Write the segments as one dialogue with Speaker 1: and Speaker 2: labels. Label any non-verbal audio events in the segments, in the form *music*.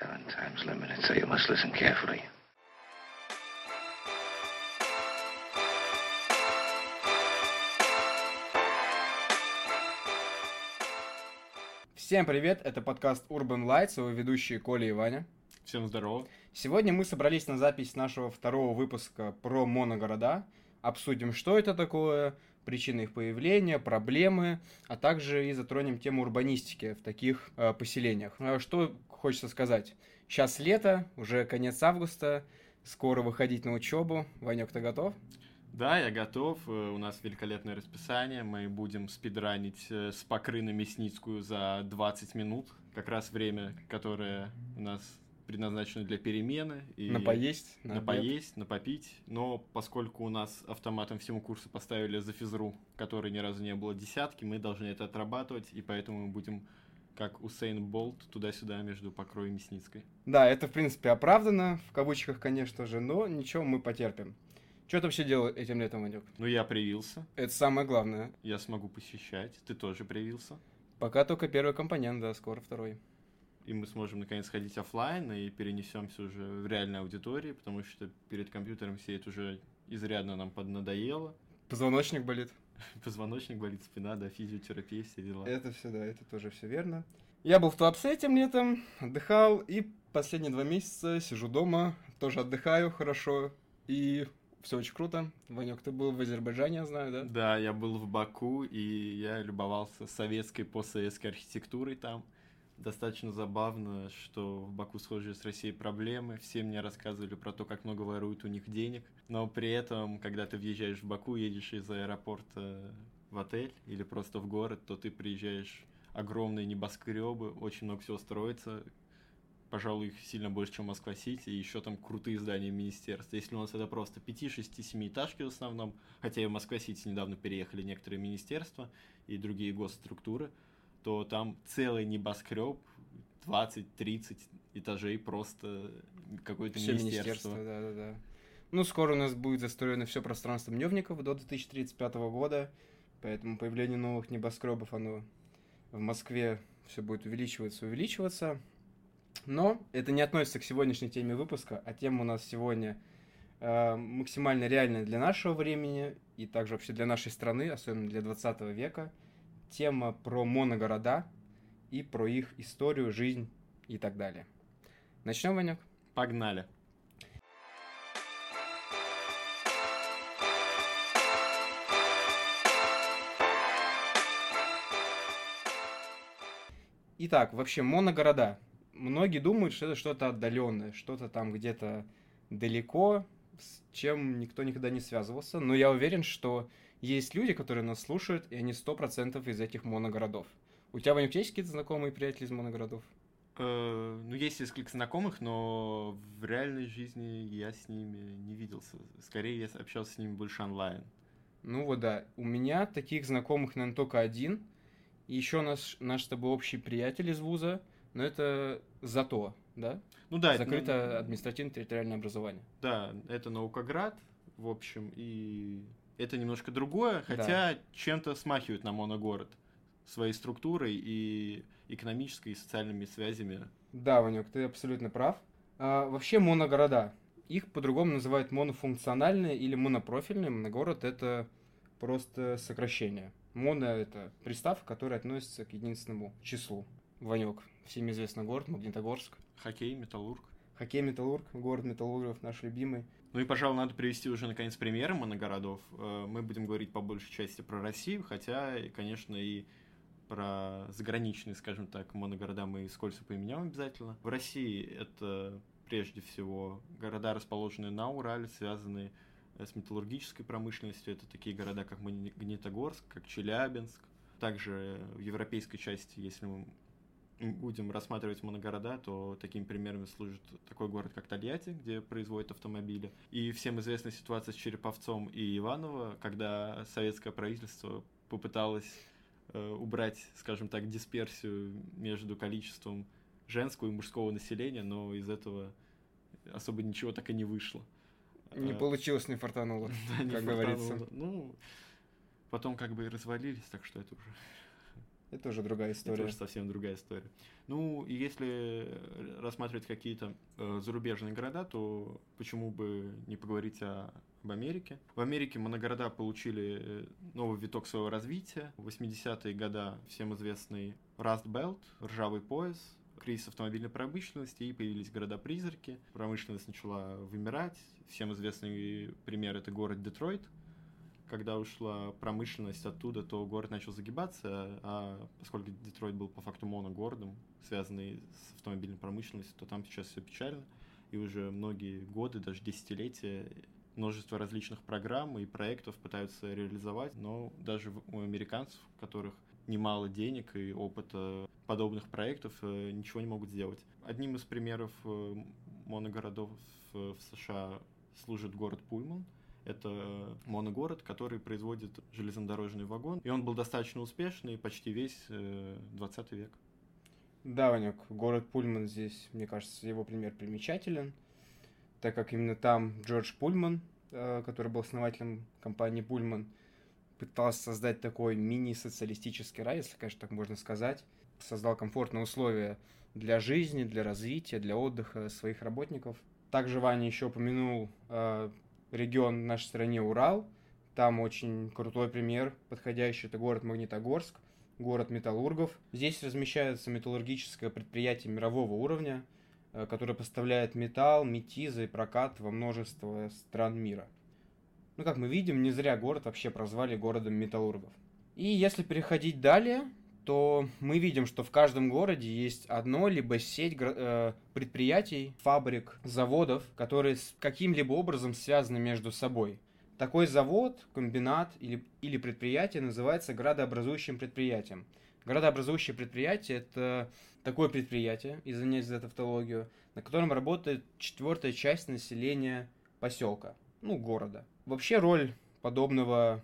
Speaker 1: Seven times limited, so you must listen carefully.
Speaker 2: Всем привет, это подкаст Urban Lights, его ведущие Коля и Ваня.
Speaker 3: Всем здорово.
Speaker 2: Сегодня мы собрались на запись нашего второго выпуска про моногорода. Обсудим, что это такое, причины их появления, проблемы, а также и затронем тему урбанистики в таких э, поселениях. А Что хочется сказать? Сейчас лето, уже конец августа, скоро выходить на учебу. Ванек, ты готов?
Speaker 3: Да, я готов. Э, У нас великолепное расписание. Мы будем спидранить э, с покры Мясницкую за 20 минут. Как раз время, которое у нас предназначено для перемены. И
Speaker 2: На поесть?
Speaker 3: На,
Speaker 2: обед?
Speaker 3: поесть, на попить. Но поскольку у нас автоматом всему курсу поставили за физру, который ни разу не было десятки, мы должны это отрабатывать, и поэтому мы будем как Усейн Болт туда-сюда между Покрой и Мясницкой.
Speaker 2: Да, это в принципе оправдано, в кавычках, конечно же, но ничего, мы потерпим. Что ты вообще делал этим летом, Ванек?
Speaker 3: Ну, я привился,
Speaker 2: Это самое главное.
Speaker 3: я смогу посещать, ты тоже привился.
Speaker 2: Пока только первый компонент, да, скоро второй.
Speaker 3: И мы сможем наконец ходить оффлайн и перенесемся уже в реальной аудитории, потому что перед компьютером сидеть уже изрядно нам поднадоело.
Speaker 2: Позвоночник болит. *laughs*
Speaker 3: Позвоночник болит, спина, да, физиотерапия, все дела.
Speaker 2: Это все, да, это тоже все верно. Я был в Туапсе этим летом, отдыхал, и последние два месяца сижу дома, тоже отдыхаю хорошо, и все очень круто. Ванек, ты был в Азербайджане, я знаю, да?
Speaker 3: Да, я был в Баку, и я любовался советской, постсоветской архитектурой там. Достаточно забавно, что в Баку схожие с Россией проблемы. Все мне рассказывали про то, как много воруют у них денег. Но при этом, когда ты въезжаешь в Баку, едешь из аэропорта в отель или просто в город, то ты приезжаешь огромные небоскребы, очень много всего строится. Пожалуй, их сильно больше, чем Москва-Сити, и еще там крутые здания министерств. Если у нас это просто 5, 6, 7 этажки в основном, хотя и в Москва-Сити недавно переехали некоторые министерства и другие госструктуры, то там целый небоскреб, 20-30 этажей просто какое-то
Speaker 2: Все
Speaker 3: министерство.
Speaker 2: министерства, да, да, да. Ну, скоро у нас будет застроено все пространство Мневников до 2035 года, поэтому появление новых небоскребов, оно в Москве все будет увеличиваться, увеличиваться. Но это не относится к сегодняшней теме выпуска, а тема у нас сегодня э, максимально реальная для нашего времени и также вообще для нашей страны, особенно для 20 века. Тема про моногорода и про их историю, жизнь и так далее. Начнем, Ванек?
Speaker 3: Погнали.
Speaker 2: Итак, вообще моногорода. Многие думают, что это что-то отдаленное, что-то там где-то далеко, с чем никто никогда не связывался. Но я уверен, что есть люди, которые нас слушают, и они сто процентов из этих моногородов. У тебя, Ваня, есть какие-то знакомые приятели из моногородов?
Speaker 3: Э, Ну, есть несколько знакомых, но в реальной жизни я с ними не виделся. Скорее, я общался с ними больше онлайн.
Speaker 2: Ну вот да, у меня таких знакомых, наверное, только один. И еще наш, наш с тобой общий приятель из вуза, но это зато, да?
Speaker 3: Ну да, это,
Speaker 2: Закрыто административно-территориальное образование.
Speaker 3: да, это Наукоград, в общем, и это немножко другое, хотя чем-то смахивает на моногород своей структурой и экономической и социальными связями.
Speaker 2: Да, Ванек, ты абсолютно прав. А, вообще моногорода. Их по-другому называют монофункциональные или монопрофильные. Моногород это просто сокращение. Моно это приставка, которая относится к единственному числу. Ванек, всем известный город Магнитогорск.
Speaker 3: Хоккей, металлург.
Speaker 2: Хоккей Металлург, город металлургов, наш любимый.
Speaker 3: Ну и, пожалуй, надо привести уже, наконец, примеры моногородов. Э, Мы будем говорить по большей части про Россию, хотя, конечно, и про заграничные, скажем так, моногорода мы скользко поименяем обязательно. В России это прежде всего города, расположенные на Урале, связанные э, с металлургической промышленностью. Это такие города, как Магнитогорск, как Челябинск. Также в европейской части, если мы будем рассматривать моногорода, то такими примерами служит такой город, как Тольятти, где производят автомобили. И всем известна ситуация с Череповцом и Иваново, когда советское правительство попыталось э, убрать, скажем так, дисперсию между количеством женского и мужского населения, но из этого особо ничего так и не вышло.
Speaker 2: Не
Speaker 3: Э,
Speaker 2: получилось, не фартануло, *laughs*
Speaker 3: да, не
Speaker 2: как
Speaker 3: фартануло.
Speaker 2: говорится.
Speaker 3: Ну, потом как бы и развалились, так что это уже
Speaker 2: Это уже другая история.
Speaker 3: Это уже совсем другая история. Ну, и если рассматривать какие-то э, зарубежные города, то почему бы не поговорить о, об Америке? В Америке моногорода получили э, новый виток своего развития. В 80-е годы всем известный Rust Belt, ржавый пояс, кризис автомобильной промышленности, и появились города-призраки. Промышленность начала вымирать. Всем известный пример — это город Детройт, когда ушла промышленность оттуда, то город начал загибаться, а поскольку Детройт был по факту моногородом, связанный с автомобильной промышленностью, то там сейчас все печально, и уже многие годы, даже десятилетия, множество различных программ и проектов пытаются реализовать, но даже у американцев, у которых немало денег и опыта подобных проектов, э, ничего не могут сделать. Одним из примеров э, моногородов в США служит город Пульман – это моногород, который производит железнодорожный вагон, и он был достаточно успешный почти весь 20 э, век.
Speaker 2: Да, Ванек, город Пульман здесь, мне кажется, его пример примечателен, так как именно там Джордж Пульман, э, который был основателем компании Пульман, пытался создать такой мини-социалистический рай, если, конечно, так можно сказать. Создал комфортные условия для жизни, для развития, для отдыха своих работников. Также Ваня еще упомянул э, регион в нашей стране Урал. Там очень крутой пример подходящий. Это город Магнитогорск, город металлургов. Здесь размещается металлургическое предприятие мирового уровня, э, которое поставляет металл, метизы и прокат во множество стран мира. Ну, как мы видим, не зря город вообще прозвали городом металлургов. И если переходить далее, то мы видим, что в каждом городе есть одно либо сеть э, предприятий, фабрик, заводов, которые с каким-либо образом связаны между собой. Такой завод, комбинат или, или предприятие называется градообразующим предприятием. Градообразующее предприятие – это такое предприятие, извиняюсь за тавтологию, на котором работает четвертая часть населения поселка, ну, города. Вообще роль подобного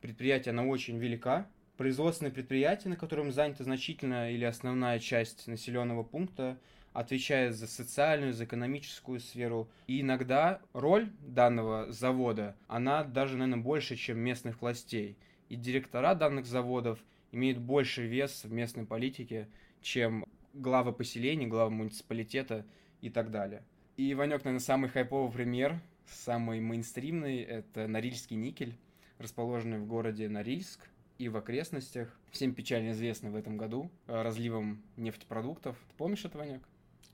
Speaker 2: предприятия, она очень велика, производственное предприятие, на котором занята значительная или основная часть населенного пункта, отвечает за социальную, за экономическую сферу. И иногда роль данного завода, она даже, наверное, больше, чем местных властей. И директора данных заводов имеют больше вес в местной политике, чем главы поселений, главы муниципалитета и так далее. И, Ванек, наверное, самый хайповый пример, самый мейнстримный, это Норильский никель, расположенный в городе Норильск, и в окрестностях. Всем печально известно в этом году э, разливом нефтепродуктов. Ты помнишь это, Ваняк?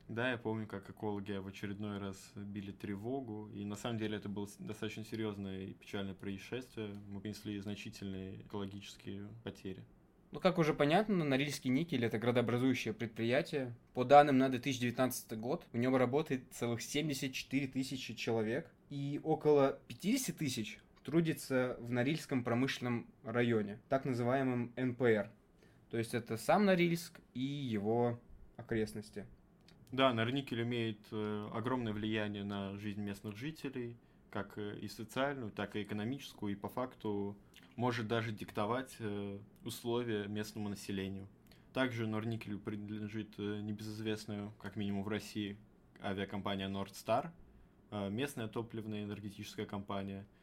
Speaker 3: Да, я помню, как экологи в очередной раз били тревогу, и на самом деле это было достаточно серьезное и печальное происшествие. Мы понесли значительные экологические потери.
Speaker 2: Ну, как уже понятно, Норильский никель – это градообразующее предприятие. По данным на 2019 год, в нем работает целых 74 тысячи человек, и около 50 тысяч трудится в Норильском промышленном районе, так называемом НПР. То есть это сам Норильск и его окрестности.
Speaker 3: Да, Норникель имеет э, огромное влияние на жизнь местных жителей, как э, и социальную, так и экономическую, и по факту может даже диктовать э, условия местному населению. Также Норникелю принадлежит небезызвестную, как минимум в России, авиакомпания Nordstar, местная топливная энергетическая компания –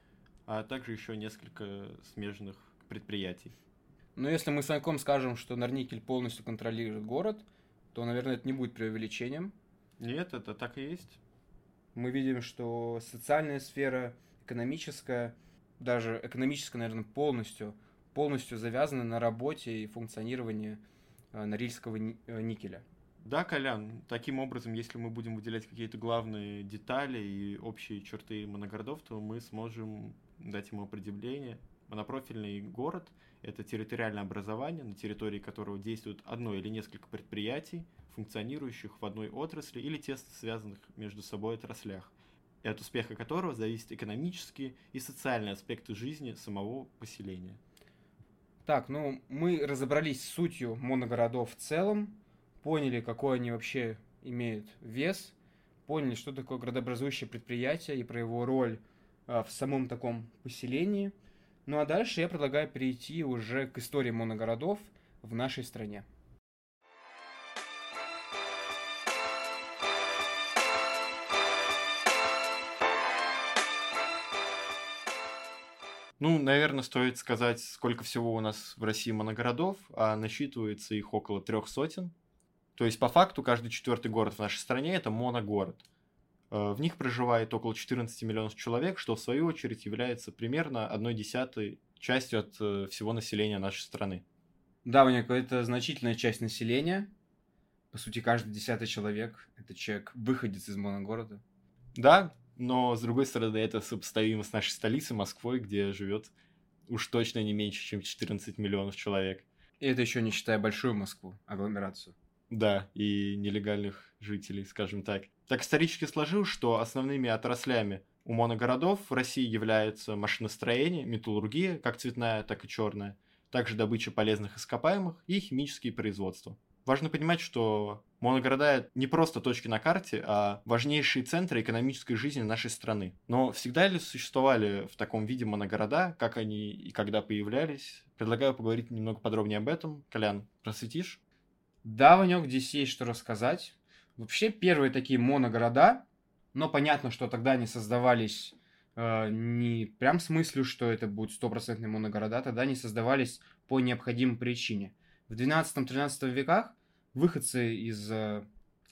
Speaker 3: а также еще несколько смежных предприятий.
Speaker 2: Но если мы с Саньком скажем, что Норникель полностью контролирует город, то, наверное, это не будет преувеличением.
Speaker 3: Нет, это так и есть.
Speaker 2: Мы видим, что социальная сфера, экономическая, даже экономическая, наверное, полностью, полностью завязана на работе и функционировании э, Норильского э, никеля.
Speaker 3: Да, Колян, таким образом, если мы будем выделять какие-то главные детали и общие черты моногородов, то мы сможем дать ему определение. Монопрофильный город – это территориальное образование, на территории которого действует одно или несколько предприятий, функционирующих в одной отрасли или тесно связанных между собой отраслях, и от успеха которого зависят экономические и социальные аспекты жизни самого поселения.
Speaker 2: Так, ну мы разобрались с сутью моногородов в целом, поняли, какой они вообще имеют вес, поняли, что такое градообразующее предприятие и про его роль в самом таком поселении. Ну а дальше я предлагаю перейти уже к истории моногородов в нашей стране.
Speaker 3: Ну, наверное, стоит сказать, сколько всего у нас в России моногородов, а насчитывается их около трех сотен. То есть, по факту, каждый четвертый город в нашей стране – это моногород. Э, в них проживает около 14 миллионов человек, что в свою очередь является примерно одной десятой частью от э, всего населения нашей страны.
Speaker 2: Да, Ваняко, это значительная часть населения. По сути, каждый десятый человек – это человек, выходец из моногорода.
Speaker 3: Да, но с другой стороны, это сопоставимо с нашей столицей Москвой, где живет уж точно не меньше, чем 14 миллионов человек.
Speaker 2: И это еще не считая большую Москву, агломерацию.
Speaker 3: Да, и нелегальных жителей, скажем так. Так исторически сложилось, что основными отраслями у моногородов в России являются машиностроение, металлургия, как цветная, так и черная, также добыча полезных ископаемых и химические производства. Важно понимать, что моногорода не просто точки на карте, а важнейшие центры экономической жизни нашей страны. Но всегда ли существовали в таком виде моногорода, как они и когда появлялись? Предлагаю поговорить немного подробнее об этом. Колян, просветишь?
Speaker 2: Да, Ванек, здесь есть что рассказать. Вообще, первые такие моногорода, но понятно, что тогда они создавались э, не прям с мыслью, что это будут стопроцентные моногорода, тогда они создавались по необходимой причине. В 12-13 веках выходцы из э,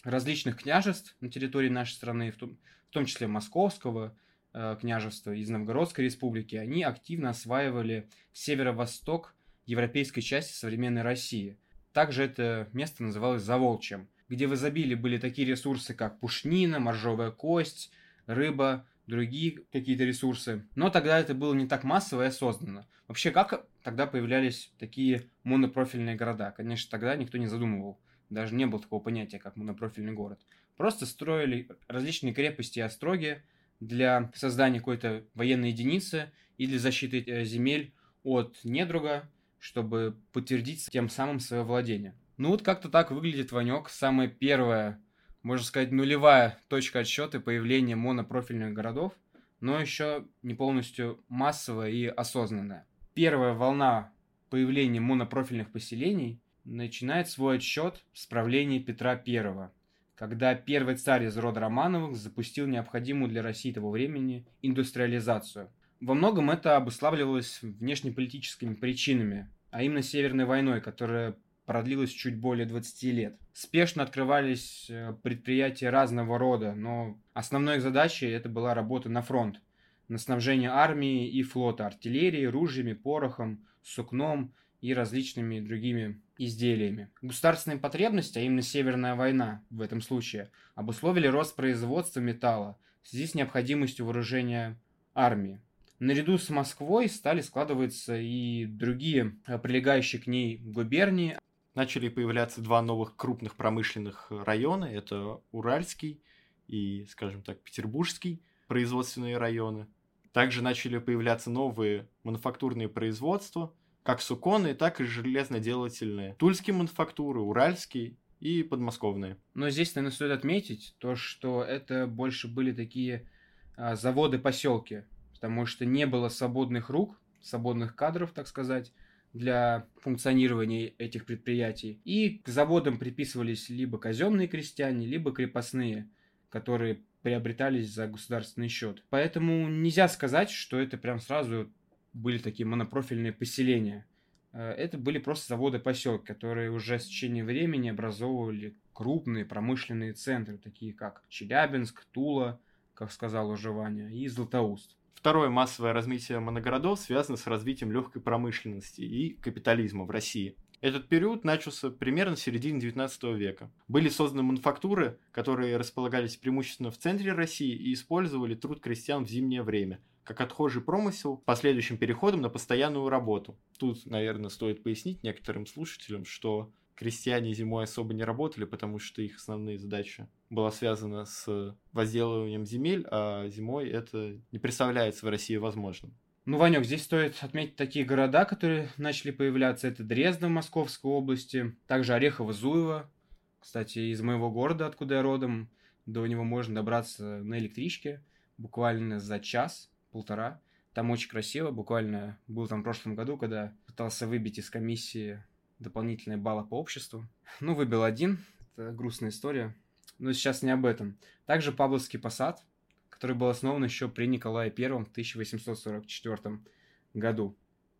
Speaker 2: различных княжеств на территории нашей страны, в том, в том числе Московского э, княжества, из Новгородской республики, они активно осваивали северо-восток европейской части современной России – также это место называлось Заволчьем, где в изобилии были такие ресурсы, как пушнина, моржовая кость, рыба, другие какие-то ресурсы. Но тогда это было не так массово и осознанно. Вообще, как тогда появлялись такие монопрофильные города? Конечно, тогда никто не задумывал. Даже не было такого понятия, как монопрофильный город. Просто строили различные крепости и остроги для создания какой-то военной единицы и для защиты э, земель от недруга, чтобы подтвердить тем самым свое владение. Ну вот как-то так выглядит Ванек. Самая первая, можно сказать, нулевая точка отсчета появления монопрофильных городов, но еще не полностью массовая и осознанная. Первая волна появления монопрофильных поселений начинает свой отсчет с правления Петра I, когда первый царь из рода Романовых запустил необходимую для России того времени индустриализацию. Во многом это обуславливалось внешнеполитическими причинами, а именно Северной войной, которая продлилась чуть более 20 лет. Спешно открывались э, предприятия разного рода, но основной их задачей это была работа на фронт, на снабжение армии и флота артиллерией, ружьями, порохом, сукном и различными другими изделиями. Государственные потребности, а именно Северная война в этом случае, обусловили рост производства металла в связи с необходимостью вооружения армии. Наряду с Москвой стали складываться и другие э, прилегающие к ней губернии.
Speaker 3: Начали появляться два новых крупных промышленных района. Это Уральский и, скажем так, Петербургский производственные районы. Также начали появляться новые мануфактурные производства, как суконные, так и железноделательные. Тульские мануфактуры, Уральский и подмосковные.
Speaker 2: Но здесь, наверное, стоит отметить то, что это больше были такие а, заводы-поселки, потому что не было свободных рук, свободных кадров, так сказать, для функционирования этих предприятий. И к заводам приписывались либо казенные крестьяне, либо крепостные, которые приобретались за государственный счет. Поэтому нельзя сказать, что это прям сразу были такие монопрофильные поселения. Э, это были просто заводы-поселки, которые уже с течением времени образовывали крупные промышленные центры, такие как Челябинск, Тула, как сказал уже Ваня, и Златоуст.
Speaker 3: Второе массовое размытие моногородов связано с развитием легкой промышленности и капитализма в России. Этот период начался примерно в середине 19 века. Были созданы мануфактуры, которые располагались преимущественно в центре России и использовали труд крестьян в зимнее время, как отхожий промысел, последующим переходом на постоянную работу. Тут, наверное, стоит пояснить некоторым слушателям, что крестьяне зимой особо не работали, потому что их основные задачи была связана с возделыванием земель, а зимой это не представляется в России возможным.
Speaker 2: Ну, Ванек, здесь стоит отметить такие города, которые начали появляться. Это Дрезден в Московской области, также Орехово-Зуево. Кстати, из моего города, откуда я родом, до него можно добраться на электричке буквально за час-полтора. Там очень красиво, буквально был там в прошлом году, когда пытался выбить из комиссии дополнительные баллы по обществу. *laughs* Ну, выбил один, это грустная история, но сейчас не об этом. Также Павловский посад, который был основан еще при Николае I в 1844 году.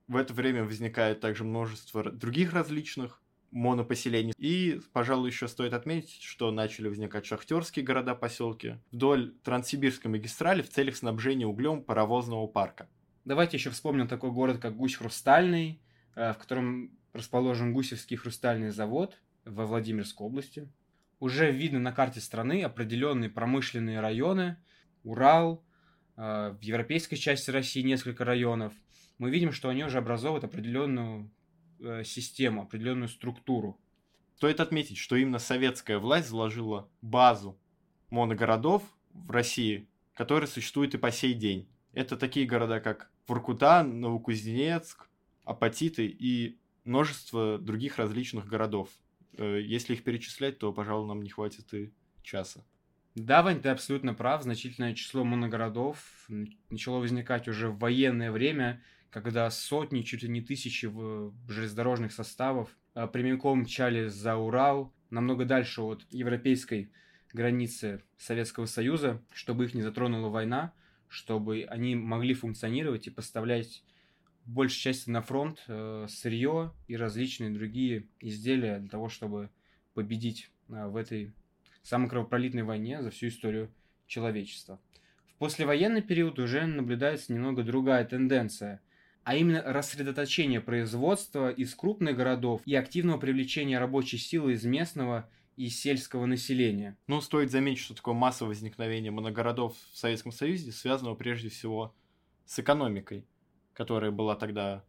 Speaker 3: В это время возникает также множество других различных монопоселений. И, пожалуй, еще стоит отметить, что начали возникать шахтерские города-поселки вдоль Транссибирской магистрали в целях снабжения углем паровозного парка.
Speaker 2: Давайте еще вспомним такой город, как Гусь Хрустальный, э, в котором расположен Гусевский хрустальный завод во Владимирской области. Уже видно на карте страны определенные промышленные районы. Урал, э, в европейской части России несколько районов. Мы видим, что они уже образовывают определенную э, систему, определенную структуру.
Speaker 3: Стоит отметить, что именно советская власть заложила базу моногородов в России, которые существуют и по сей день. Это такие города, как Воркута, Новокузнецк, Апатиты и множество других различных городов. Э, если их перечислять, то, пожалуй, нам не хватит и часа.
Speaker 2: Да, Вань, ты абсолютно прав. Значительное число моногородов начало возникать уже в военное время, когда сотни, чуть ли не тысячи железнодорожных составов а, прямиком мчали за Урал, намного дальше от европейской границы Советского Союза, чтобы их не затронула война, чтобы они могли функционировать и поставлять большей части на фронт э, сырье и различные другие изделия для того, чтобы победить э, в этой самой кровопролитной войне за всю историю человечества. В послевоенный период уже наблюдается немного другая тенденция, а именно рассредоточение производства из крупных городов и активного привлечения рабочей силы из местного и сельского населения.
Speaker 3: Ну, стоит заметить, что такое массовое возникновение моногородов в Советском Союзе связано прежде всего с экономикой которая была тогда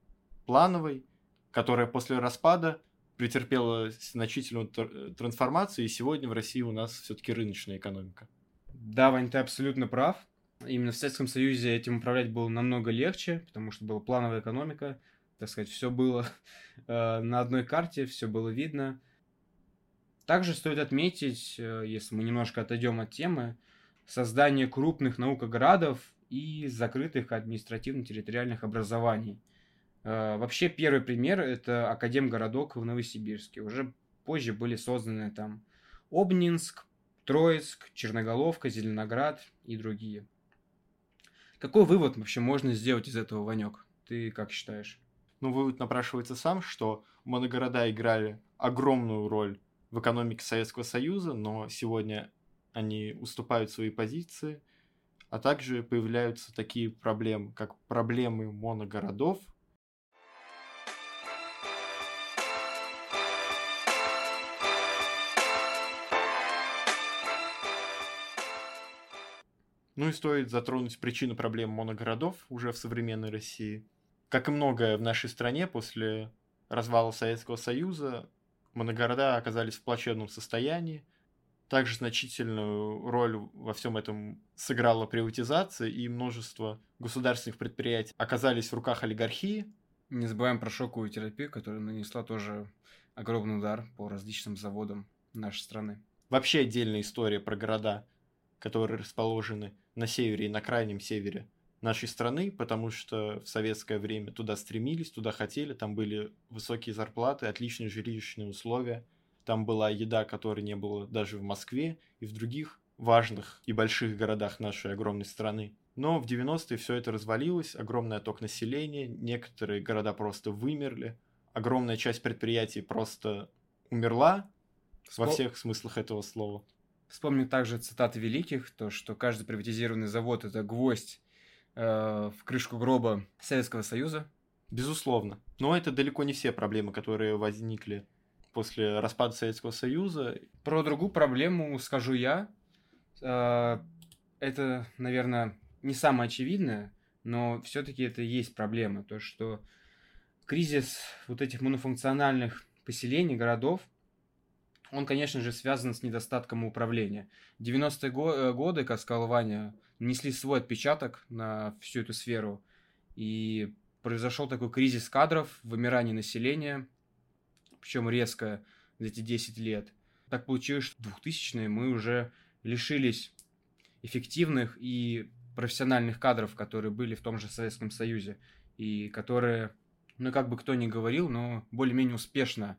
Speaker 3: плановой, которая после распада претерпела значительную трансформацию, и сегодня в России у нас все-таки рыночная экономика.
Speaker 2: Да, Вань, ты абсолютно прав. Именно в Советском Союзе этим управлять было намного легче, потому что была плановая экономика, так сказать, все было *laughs* э, на одной карте, все было видно. Также стоит отметить, э, если мы немножко отойдем от темы, создание крупных наукоградов и закрытых административно-территориальных образований. Э, вообще первый пример это Академгородок в Новосибирске. Уже позже были созданы там Обнинск, Троицк, Черноголовка, Зеленоград и другие. Какой вывод вообще можно сделать из этого, Ванек? Ты как считаешь?
Speaker 3: Ну, вывод напрашивается сам, что моногорода играли огромную роль в экономике Советского Союза, но сегодня они уступают свои позиции – а также появляются такие проблемы, как проблемы моногородов. Ну и стоит затронуть причину проблем моногородов уже в современной России. Как и многое в нашей стране после развала Советского Союза, моногорода оказались в плачевном состоянии – также значительную роль во всем этом сыграла приватизация, и множество государственных предприятий оказались в руках олигархии.
Speaker 2: Не забываем про шоковую терапию, которая нанесла тоже огромный удар по различным заводам нашей страны.
Speaker 3: Вообще отдельная история про города, которые расположены на севере и на крайнем севере нашей страны, потому что в советское время туда стремились, туда хотели, там были высокие зарплаты, отличные жилищные условия – там была еда, которой не было даже в Москве и в других важных и больших городах нашей огромной страны. Но в 90-е все это развалилось, огромный отток населения, некоторые города просто вымерли, огромная часть предприятий просто умерла Вспом... во всех смыслах этого слова.
Speaker 2: Вспомню также цитаты великих, то, что каждый приватизированный завод – это гвоздь э, в крышку гроба Советского Союза.
Speaker 3: Безусловно. Но это далеко не все проблемы, которые возникли после распада Советского Союза.
Speaker 2: Про другую проблему скажу я. А, это, наверное, не самое очевидное, но все-таки это и есть проблема. То, что кризис вот этих монофункциональных поселений, городов, он, конечно же, связан с недостатком управления. 90-е э, годы, как сказал Ваня, нанесли свой отпечаток на всю эту сферу. И произошел такой кризис кадров, вымирание населения, причем резко за эти 10 лет. Так получилось, что в 2000-е мы уже лишились эффективных и профессиональных кадров, которые были в том же Советском Союзе, и которые, ну как бы кто ни говорил, но более-менее успешно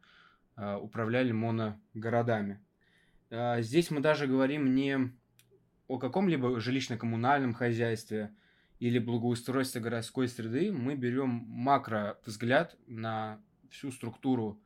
Speaker 2: э, управляли моногородами. Э, здесь мы даже говорим не о каком-либо жилищно-коммунальном хозяйстве или благоустройства городской среды, мы берем макро взгляд на всю структуру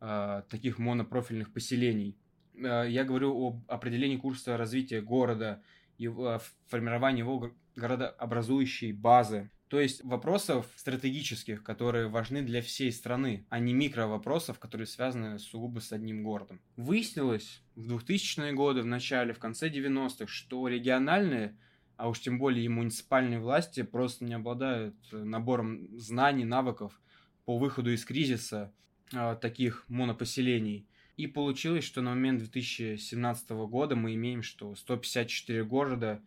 Speaker 2: таких монопрофильных поселений. Э, я говорю об определении курса развития города и э, формировании его городообразующей базы. То есть вопросов стратегических, которые важны для всей страны, а не микровопросов, которые связаны сугубо с одним городом. Выяснилось в 2000-е годы, в начале, в конце 90-х, что региональные, а уж тем более и муниципальные власти просто не обладают набором знаний, навыков по выходу из кризиса э, таких монопоселений. И получилось, что на момент 2017 года мы имеем, что 154 города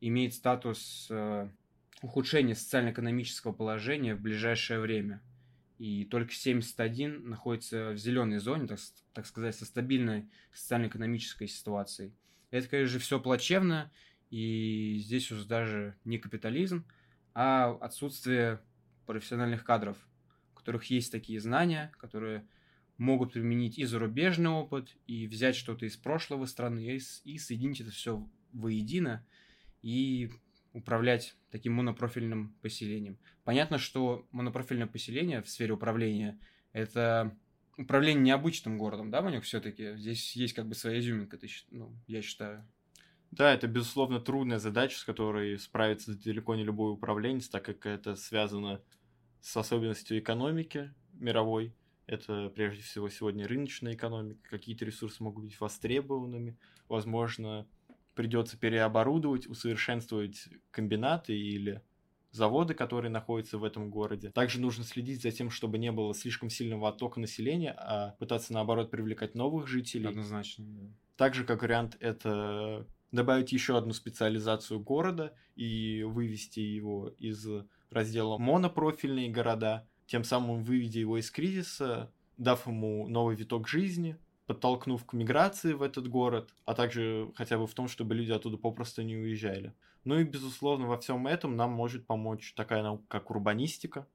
Speaker 2: имеет статус э, ухудшения социально-экономического положения в ближайшее время. И только 71 находится в зеленой зоне, так, так сказать, со стабильной социально-экономической ситуацией. Это, конечно же, все плачевно, и здесь уже даже не капитализм, а отсутствие профессиональных кадров, которых есть такие знания, которые могут применить и зарубежный опыт, и взять что-то из прошлого страны, и, и соединить это все воедино, и управлять таким монопрофильным поселением. Понятно, что монопрофильное поселение в сфере управления – это управление необычным городом, да, Ванек, все-таки? Здесь есть как бы своя изюминка, ты, ну, я считаю.
Speaker 3: Да, это, безусловно, трудная задача, с которой справится далеко не любой управленец, так как это связано особенностью экономики мировой. Это, прежде всего, сегодня рыночная экономика. Какие-то ресурсы могут быть востребованными. Возможно, придется переоборудовать, усовершенствовать комбинаты или заводы, которые находятся в этом городе. Также нужно следить за тем, чтобы не было слишком сильного оттока населения, а пытаться, наоборот, привлекать новых жителей.
Speaker 2: Однозначно, да.
Speaker 3: Также, как вариант, это добавить еще одну специализацию города и вывести его из раздела монопрофильные города, тем самым выведя его из кризиса, дав ему новый виток жизни, подтолкнув к миграции в этот город, а также хотя бы в том, чтобы люди оттуда попросту не уезжали. Ну и, безусловно, во всем этом нам может помочь такая наука, как урбанистика.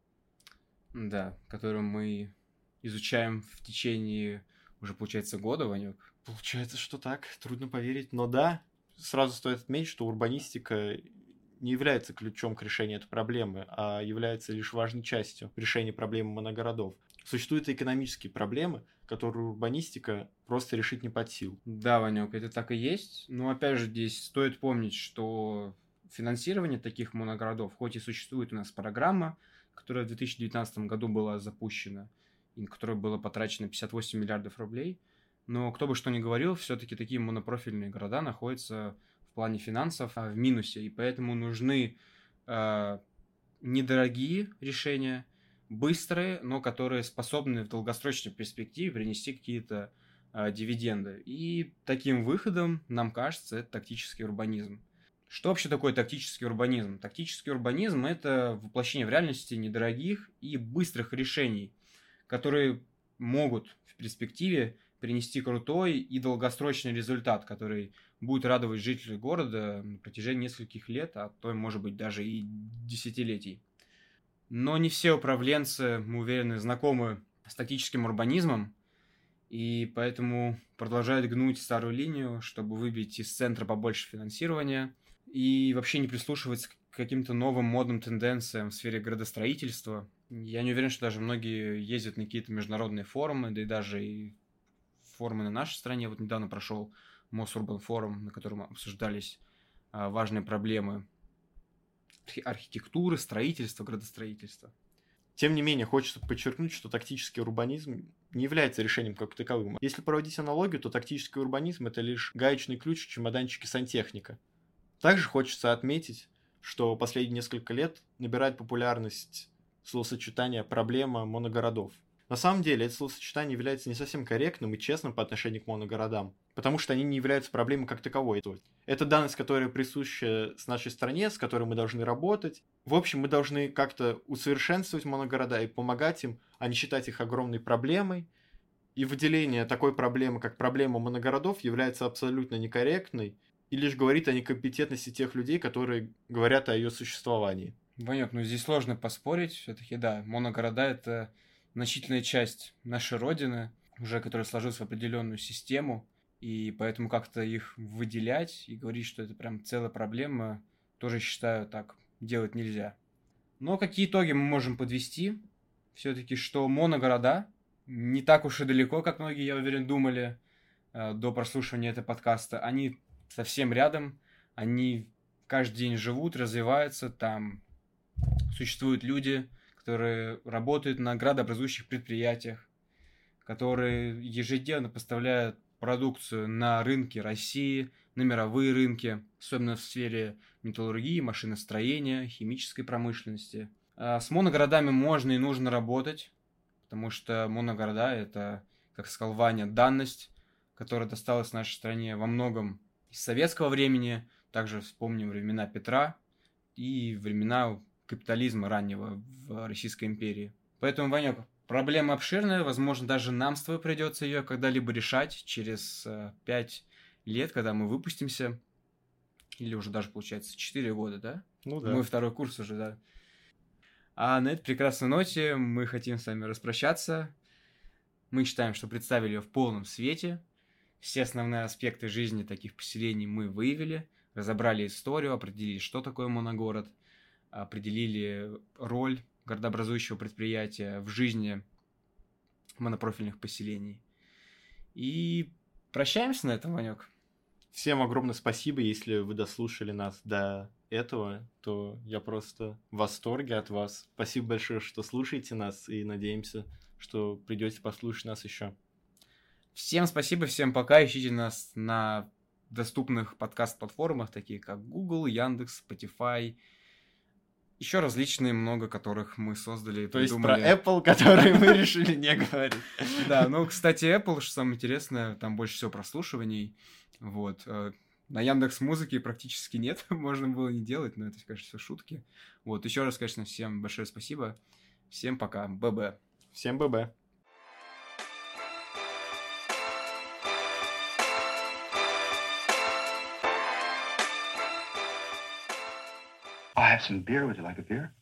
Speaker 2: Да, которую мы изучаем в течение уже, получается, года, Ванек.
Speaker 3: Получается, что так, трудно поверить, но да, сразу стоит отметить, что урбанистика не является ключом к решению этой проблемы, а является лишь важной частью решения проблемы моногородов. Существуют экономические проблемы, которые урбанистика просто решить не под сил.
Speaker 2: Да, Ванек, это так и есть. Но опять же, здесь стоит помнить, что финансирование таких моногородов, хоть и существует у нас программа, которая в 2019 году была запущена, и которой было потрачено 58 миллиардов рублей, но кто бы что ни говорил, все-таки такие монопрофильные города находятся плане финансов а, в минусе, и поэтому нужны э, недорогие решения, быстрые, но которые способны в долгосрочной перспективе принести какие-то э, дивиденды. И таким выходом, нам кажется, это тактический урбанизм. Что вообще такое тактический урбанизм? Тактический урбанизм – это воплощение в реальности недорогих и быстрых решений, которые могут в перспективе принести крутой и долгосрочный результат, который будет радовать жителей города на протяжении нескольких лет, а то, может быть, даже и десятилетий. Но не все управленцы, мы уверены, знакомы с тактическим урбанизмом, и поэтому продолжают гнуть старую линию, чтобы выбить из центра побольше финансирования и вообще не прислушиваться к каким-то новым модным тенденциям в сфере градостроительства. Я не уверен, что даже многие ездят на какие-то международные форумы, да и даже и форумы на нашей стране. Вот недавно прошел Мосурбан форум, на котором обсуждались а, важные проблемы архитектуры, строительства, градостроительства.
Speaker 3: Тем не менее, хочется подчеркнуть, что тактический урбанизм не является решением как таковым. Если проводить аналогию, то тактический урбанизм – это лишь гаечный ключ в чемоданчике сантехника. Также хочется отметить, что последние несколько лет набирает популярность словосочетание «проблема моногородов». На самом деле, это словосочетание является не совсем корректным и честным по отношению к моногородам, потому что они не являются проблемой как таковой. Это данность, которая присуща с нашей стране, с которой мы должны работать. В общем, мы должны как-то усовершенствовать моногорода и помогать им, а не считать их огромной проблемой. И выделение такой проблемы, как проблема моногородов, является абсолютно некорректной и лишь говорит о некомпетентности тех людей, которые говорят о ее существовании.
Speaker 2: Ванек, ну здесь сложно поспорить. Все-таки, да, моногорода это значительная часть нашей Родины, уже которая сложилась в определенную систему, и поэтому как-то их выделять и говорить, что это прям целая проблема, тоже считаю так делать нельзя. Но какие итоги мы можем подвести? Все-таки, что моногорода не так уж и далеко, как многие, я уверен, думали э, до прослушивания этого подкаста. Они совсем рядом, они каждый день живут, развиваются, там существуют люди, которые работают на градообразующих предприятиях, которые ежедневно поставляют продукцию на рынки России, на мировые рынки, особенно в сфере металлургии, машиностроения, химической промышленности. А с моногородами можно и нужно работать, потому что моногорода — это, как сказал Ваня, данность, которая досталась нашей стране во многом из советского времени, также вспомним времена Петра и времена капитализма раннего в Российской империи. Поэтому, Ванек, проблема обширная, возможно, даже нам с тобой придется ее когда-либо решать через э, пять лет, когда мы выпустимся, или уже даже, получается, 4 года, да?
Speaker 3: Ну да.
Speaker 2: Мой второй курс уже, да. А на этой прекрасной ноте мы хотим с вами распрощаться. Мы считаем, что представили ее в полном свете. Все основные аспекты жизни таких поселений мы выявили, разобрали историю, определили, что такое моногород, определили роль городообразующего предприятия в жизни монопрофильных поселений. И прощаемся на этом, Ванек.
Speaker 3: Всем огромное спасибо, если вы дослушали нас до этого, то я просто в восторге от вас. Спасибо большое, что слушаете нас, и надеемся, что придете послушать нас еще.
Speaker 2: Всем спасибо, всем пока. Ищите нас на доступных подкаст-платформах, такие как Google, Яндекс, Spotify, еще различные много, которых мы создали.
Speaker 3: То есть про Apple, которые мы решили не говорить. *laughs*
Speaker 2: Да, ну, кстати, Apple, что самое интересное, там больше всего прослушиваний. Вот. Э, на Яндекс Музыке практически нет, *laughs* можно было не делать, но это, конечно, все шутки. Вот, еще раз, конечно, всем большое спасибо. Всем пока. ББ.
Speaker 3: Всем ББ.
Speaker 1: Have some beer. Would you like a beer?